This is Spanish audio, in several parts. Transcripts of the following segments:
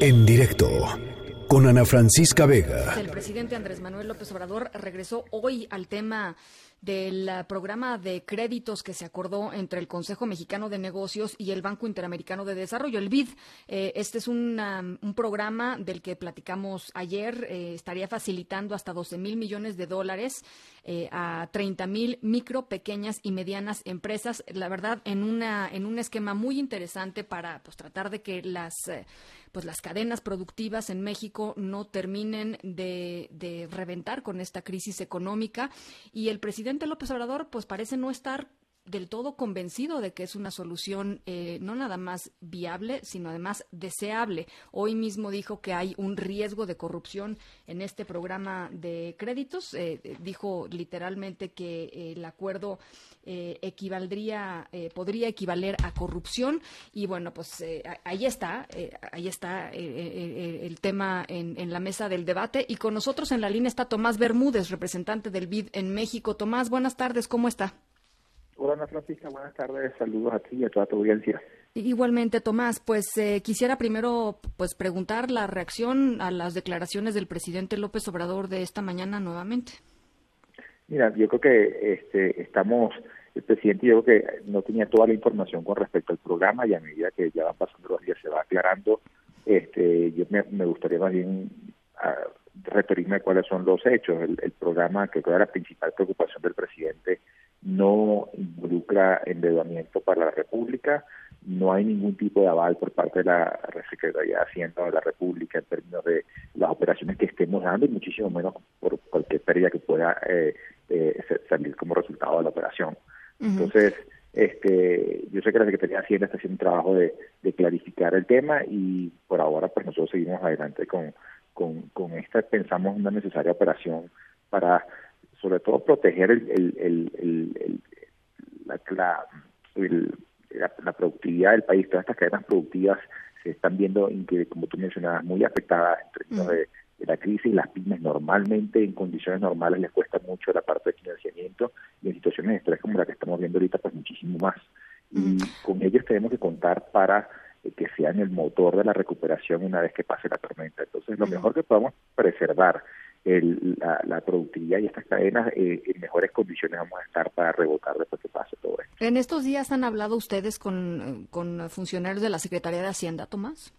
En directo con Ana Francisca Vega. El presidente Andrés Manuel López Obrador regresó hoy al tema del ah, programa de créditos que se acordó entre el Consejo Mexicano de Negocios y el Banco Interamericano de Desarrollo, el BID. Eh, este es un, programa del que platicamos ayer. Eh, estaría facilitando hasta 12 mil millones de dólares eh, a 30 mil micro, pequeñas y medianas empresas. La verdad, en, una, en un esquema muy interesante para pues, tratar de que las pues las cadenas productivas en México no terminen de, de reventar con esta crisis económica y el presidente López Obrador pues parece no estar del todo convencido de que es una solución eh, no nada más viable, sino además deseable. Hoy mismo dijo que hay un riesgo de corrupción en este programa de créditos. Eh, dijo literalmente que el acuerdo eh, equivaldría, podría equivaler a corrupción. Y bueno, pues ahí está, ahí está el tema en, en la mesa del debate. Y con nosotros en la línea está Tomás Bermúdez, representante del BID en México. Tomás, buenas tardes, ¿cómo está? Hola Ana Francisca, buenas tardes, saludos a ti y a toda tu audiencia. Igualmente, Tomás, pues eh, quisiera primero pues preguntar la reacción a las declaraciones del presidente López Obrador de esta mañana nuevamente. Mira, yo creo que este, estamos, el presidente yo creo que no tenía toda la información con respecto al programa y a medida que ya van pasando los días se va aclarando, este, yo me, gustaría más bien ah, referirme a cuáles son los hechos. El, el programa que creo era la principal preocupación del presidente no involucra endeudamiento para la República, no hay ningún tipo de aval por parte de la Secretaría de Hacienda de la República en términos de las operaciones que estemos dando y muchísimo menos por cualquier pérdida que pueda eh, eh, salir como resultado de la operación. Entonces, este, yo sé que la Secretaría de Hacienda está haciendo un trabajo de, clarificar el tema y por ahora pues nosotros seguimos adelante con, con, con esta, pensamos una necesaria operación para sobre todo proteger el, el, el, la, la, la, productividad del país. Todas estas cadenas productivas se están viendo, como tú mencionabas, muy afectadas en términos de, la crisis. Las pymes normalmente, en condiciones normales, les cuesta mucho la parte de financiamiento y en situaciones de estrés como la que estamos viendo ahorita, pues muchísimo más. Y con ellos tenemos que contar para eh, que sean el motor de la recuperación una vez que pase la tormenta. Entonces, lo mejor que podamos preservar el, la, productividad y estas cadenas eh, en mejores condiciones vamos a estar para rebotar después que pase todo esto. ¿En estos días han hablado ustedes con, con funcionarios de la Secretaría de Hacienda, Tomás?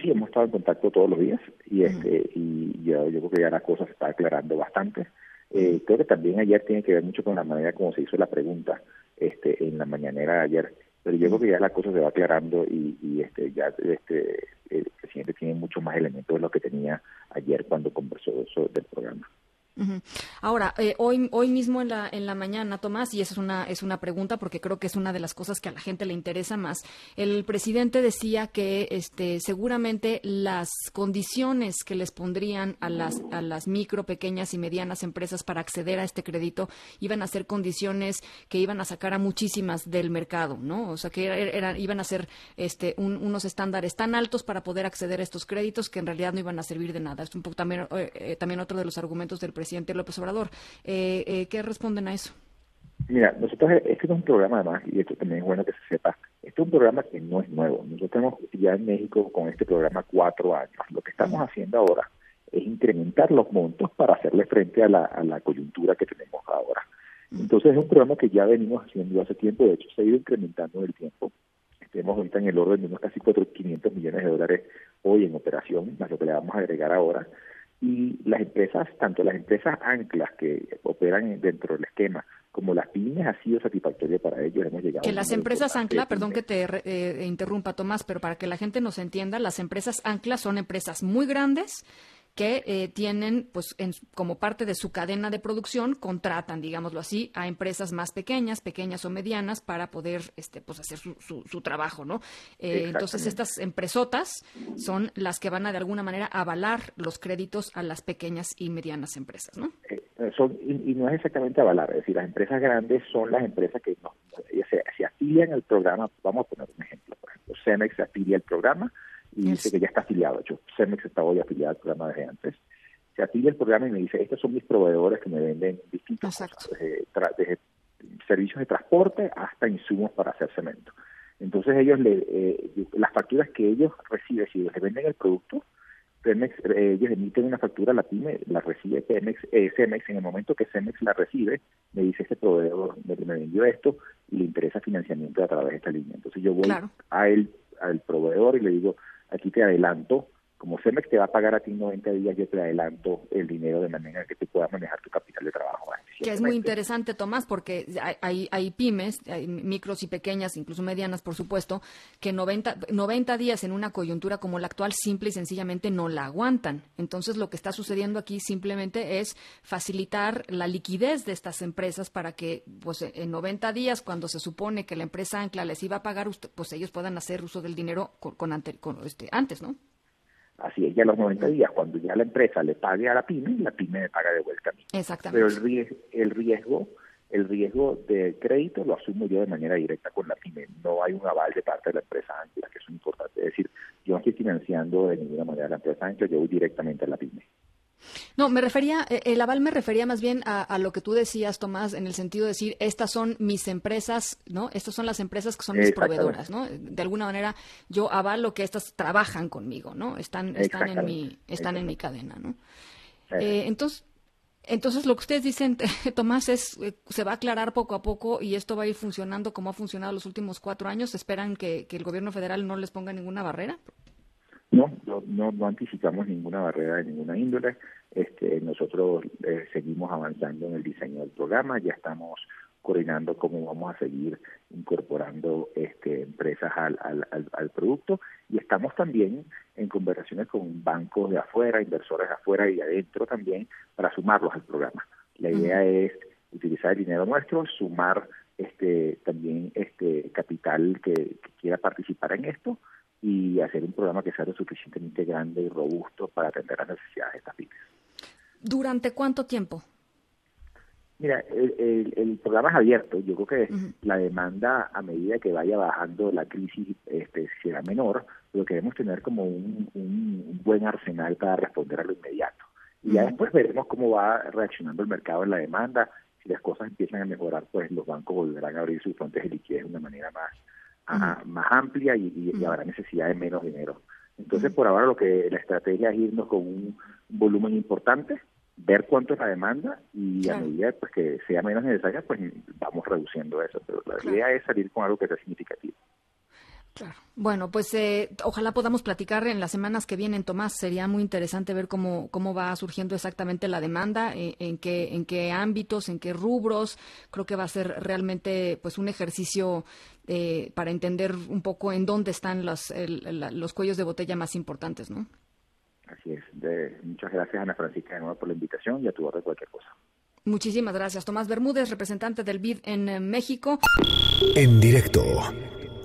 Sí, hemos estado en contacto todos los días y, este, y yo, yo creo que ya la cosa se está aclarando bastante. Eh, creo que también ayer tiene que ver mucho con la manera como se hizo la pregunta este, en la mañanera de ayer pero yo creo que ya la cosa se va aclarando y, y este ya este el presidente tiene mucho más elementos de lo que tenía ayer cuando conversó sobre del programa. Ahora, eh, hoy, hoy mismo en la, en la mañana, Tomás, y esa es una, es una pregunta porque creo que es una de las cosas que a la gente le interesa más, el presidente decía que este, seguramente las condiciones que les pondrían a las, a las micro, pequeñas y medianas empresas para acceder a este crédito iban a ser condiciones que iban a sacar a muchísimas del mercado, ¿no? O sea, que eran, iban a ser este, unos estándares tan altos para poder acceder a estos créditos que en realidad no iban a servir de nada. Es un poco también, eh, eh, también otro de los argumentos del presidente presidente López Obrador. Eh, eh, ¿Qué responden a eso? Mira, nosotros, este es un programa además, y esto también es bueno que se sepa, este es un programa que no es nuevo. Nosotros tenemos ya en México con este programa cuatro años. Lo que estamos haciendo ahora es incrementar los montos para hacerle frente a la, a la coyuntura que tenemos ahora. Entonces es un programa que ya venimos haciendo hace tiempo, de hecho se ha ido incrementando en el tiempo. Tenemos ahorita en el orden de unos casi 500 millones de dólares hoy en operación, más lo que le vamos a agregar ahora y las empresas, tanto las empresas anclas que operan dentro del esquema como las pymes ha sido satisfactorio para ellos. Hemos llegado que las empresas ancla, perdón que te eh, interrumpa Tomás, pero para que la gente nos entienda, las empresas ancla son empresas muy grandes que eh, tienen, pues, como parte de su cadena de producción, contratan, digámoslo así, a empresas más pequeñas, pequeñas o medianas, para poder, este, pues, hacer su, su, trabajo, ¿no? Eh, entonces, estas empresotas son las que van a, de alguna manera, avalar los créditos a las pequeñas y medianas empresas, ¿no? Eh, son, y, no es exactamente avalar, es decir, las empresas grandes son las empresas que no, se, se afilian al programa, vamos a poner un ejemplo, por ejemplo, Cemex se afilia al programa, y dice que ya está afiliado. Hecho, Cemex está hoy afiliado al programa desde antes. Se afilia el programa y me dice, estos son mis proveedores que me venden distintos desde, servicios de transporte hasta insumos para hacer cemento. Entonces ellos, le, eh, las facturas que ellos reciben, si les venden el producto, Cemex, eh, ellos emiten una factura a la pyme, la recibe Cemex, eh, Cemex, en el momento que Cemex la recibe, me dice este proveedor, me, vendió esto y le interesa financiamiento a través de esta línea. Entonces yo voy a él, al proveedor y le digo, aquí te adelanto como Cemex te va a pagar a ti 90 días, yo te adelanto el dinero de manera que te puedas manejar tu capital de trabajo. Que es muy interesante, Tomás, porque hay, hay pymes, hay micros y pequeñas, incluso medianas, por supuesto, que 90, 90 días en una coyuntura como la actual simple y sencillamente no la aguantan. Entonces, lo que está sucediendo aquí simplemente es facilitar la liquidez de estas empresas para que, pues, en 90 días, cuando se supone que la empresa ancla les iba a pagar, pues ellos puedan hacer uso del dinero con, con, este, antes, ¿no? Así es, ya a los 90 días, cuando ya la empresa le pague a la pyme, la pyme le paga de vuelta a mí. Exactamente. Pero el riesgo, el riesgo, el riesgo de crédito lo asumo yo de manera directa con la pyme. No hay un aval de parte de la empresa Ángela, que es importante. Es decir, yo no estoy financiando de ninguna manera la empresa Ángela, yo voy directamente a la pyme. No, me refería, eh, el aval me refería más bien a, lo que tú decías, Tomás, en el sentido de decir, estas son mis empresas, ¿no? Estas son las empresas que son mis proveedoras, ¿no? De alguna manera, yo avalo que estas trabajan conmigo, ¿no? Están, están en mi, están en mi cadena, ¿no? Eh, entonces, entonces, lo que ustedes dicen, Tomás, es eh, se va a aclarar poco a poco y esto va a ir funcionando como ha funcionado los últimos cuatro años. ¿Esperan que, que el gobierno federal no les ponga ninguna barrera? No, no, no, anticipamos ninguna barrera de ninguna índole. Este, nosotros eh, seguimos avanzando en el diseño del programa, ya estamos coordinando cómo vamos a seguir incorporando este, empresas al, al, al, producto y estamos también en conversaciones con bancos de afuera, inversores de afuera y de adentro también para sumarlos al programa. La idea es utilizar el dinero nuestro, sumar este también este capital que quiera participar en esto programa que sea lo suficientemente grande y robusto para atender las necesidades de estas pymes. ¿Durante cuánto tiempo? Mira, el, programa es abierto. Yo creo que la demanda, a medida que vaya bajando la crisis, este, será menor, pero queremos tener como un, buen arsenal para responder a lo inmediato. Y ya después veremos cómo va reaccionando el mercado en la demanda. Si las cosas empiezan a mejorar, pues los bancos volverán a abrir sus fuentes de liquidez de una manera más, más amplia y, habrá necesidad de menos dinero. Entonces, por ahora lo que la estrategia es irnos con un volumen importante, ver cuánto es la demanda y a medida pues, que sea menos necesaria, pues vamos reduciendo eso. Pero la idea es salir con algo que sea significativo. Claro. Bueno, pues eh, ojalá podamos platicar en las semanas que vienen, Tomás. Sería muy interesante ver cómo, cómo va surgiendo exactamente la demanda, eh, en, qué, en qué ámbitos, en qué rubros. Creo que va a ser realmente pues un ejercicio eh, para entender un poco en dónde están los, los cuellos de botella más importantes, ¿no? Así es. muchas gracias, Ana Francisca, de nuevo por la invitación y a tu orden cualquier cosa. Muchísimas gracias. Tomás Bermúdez, representante del BID en México. En directo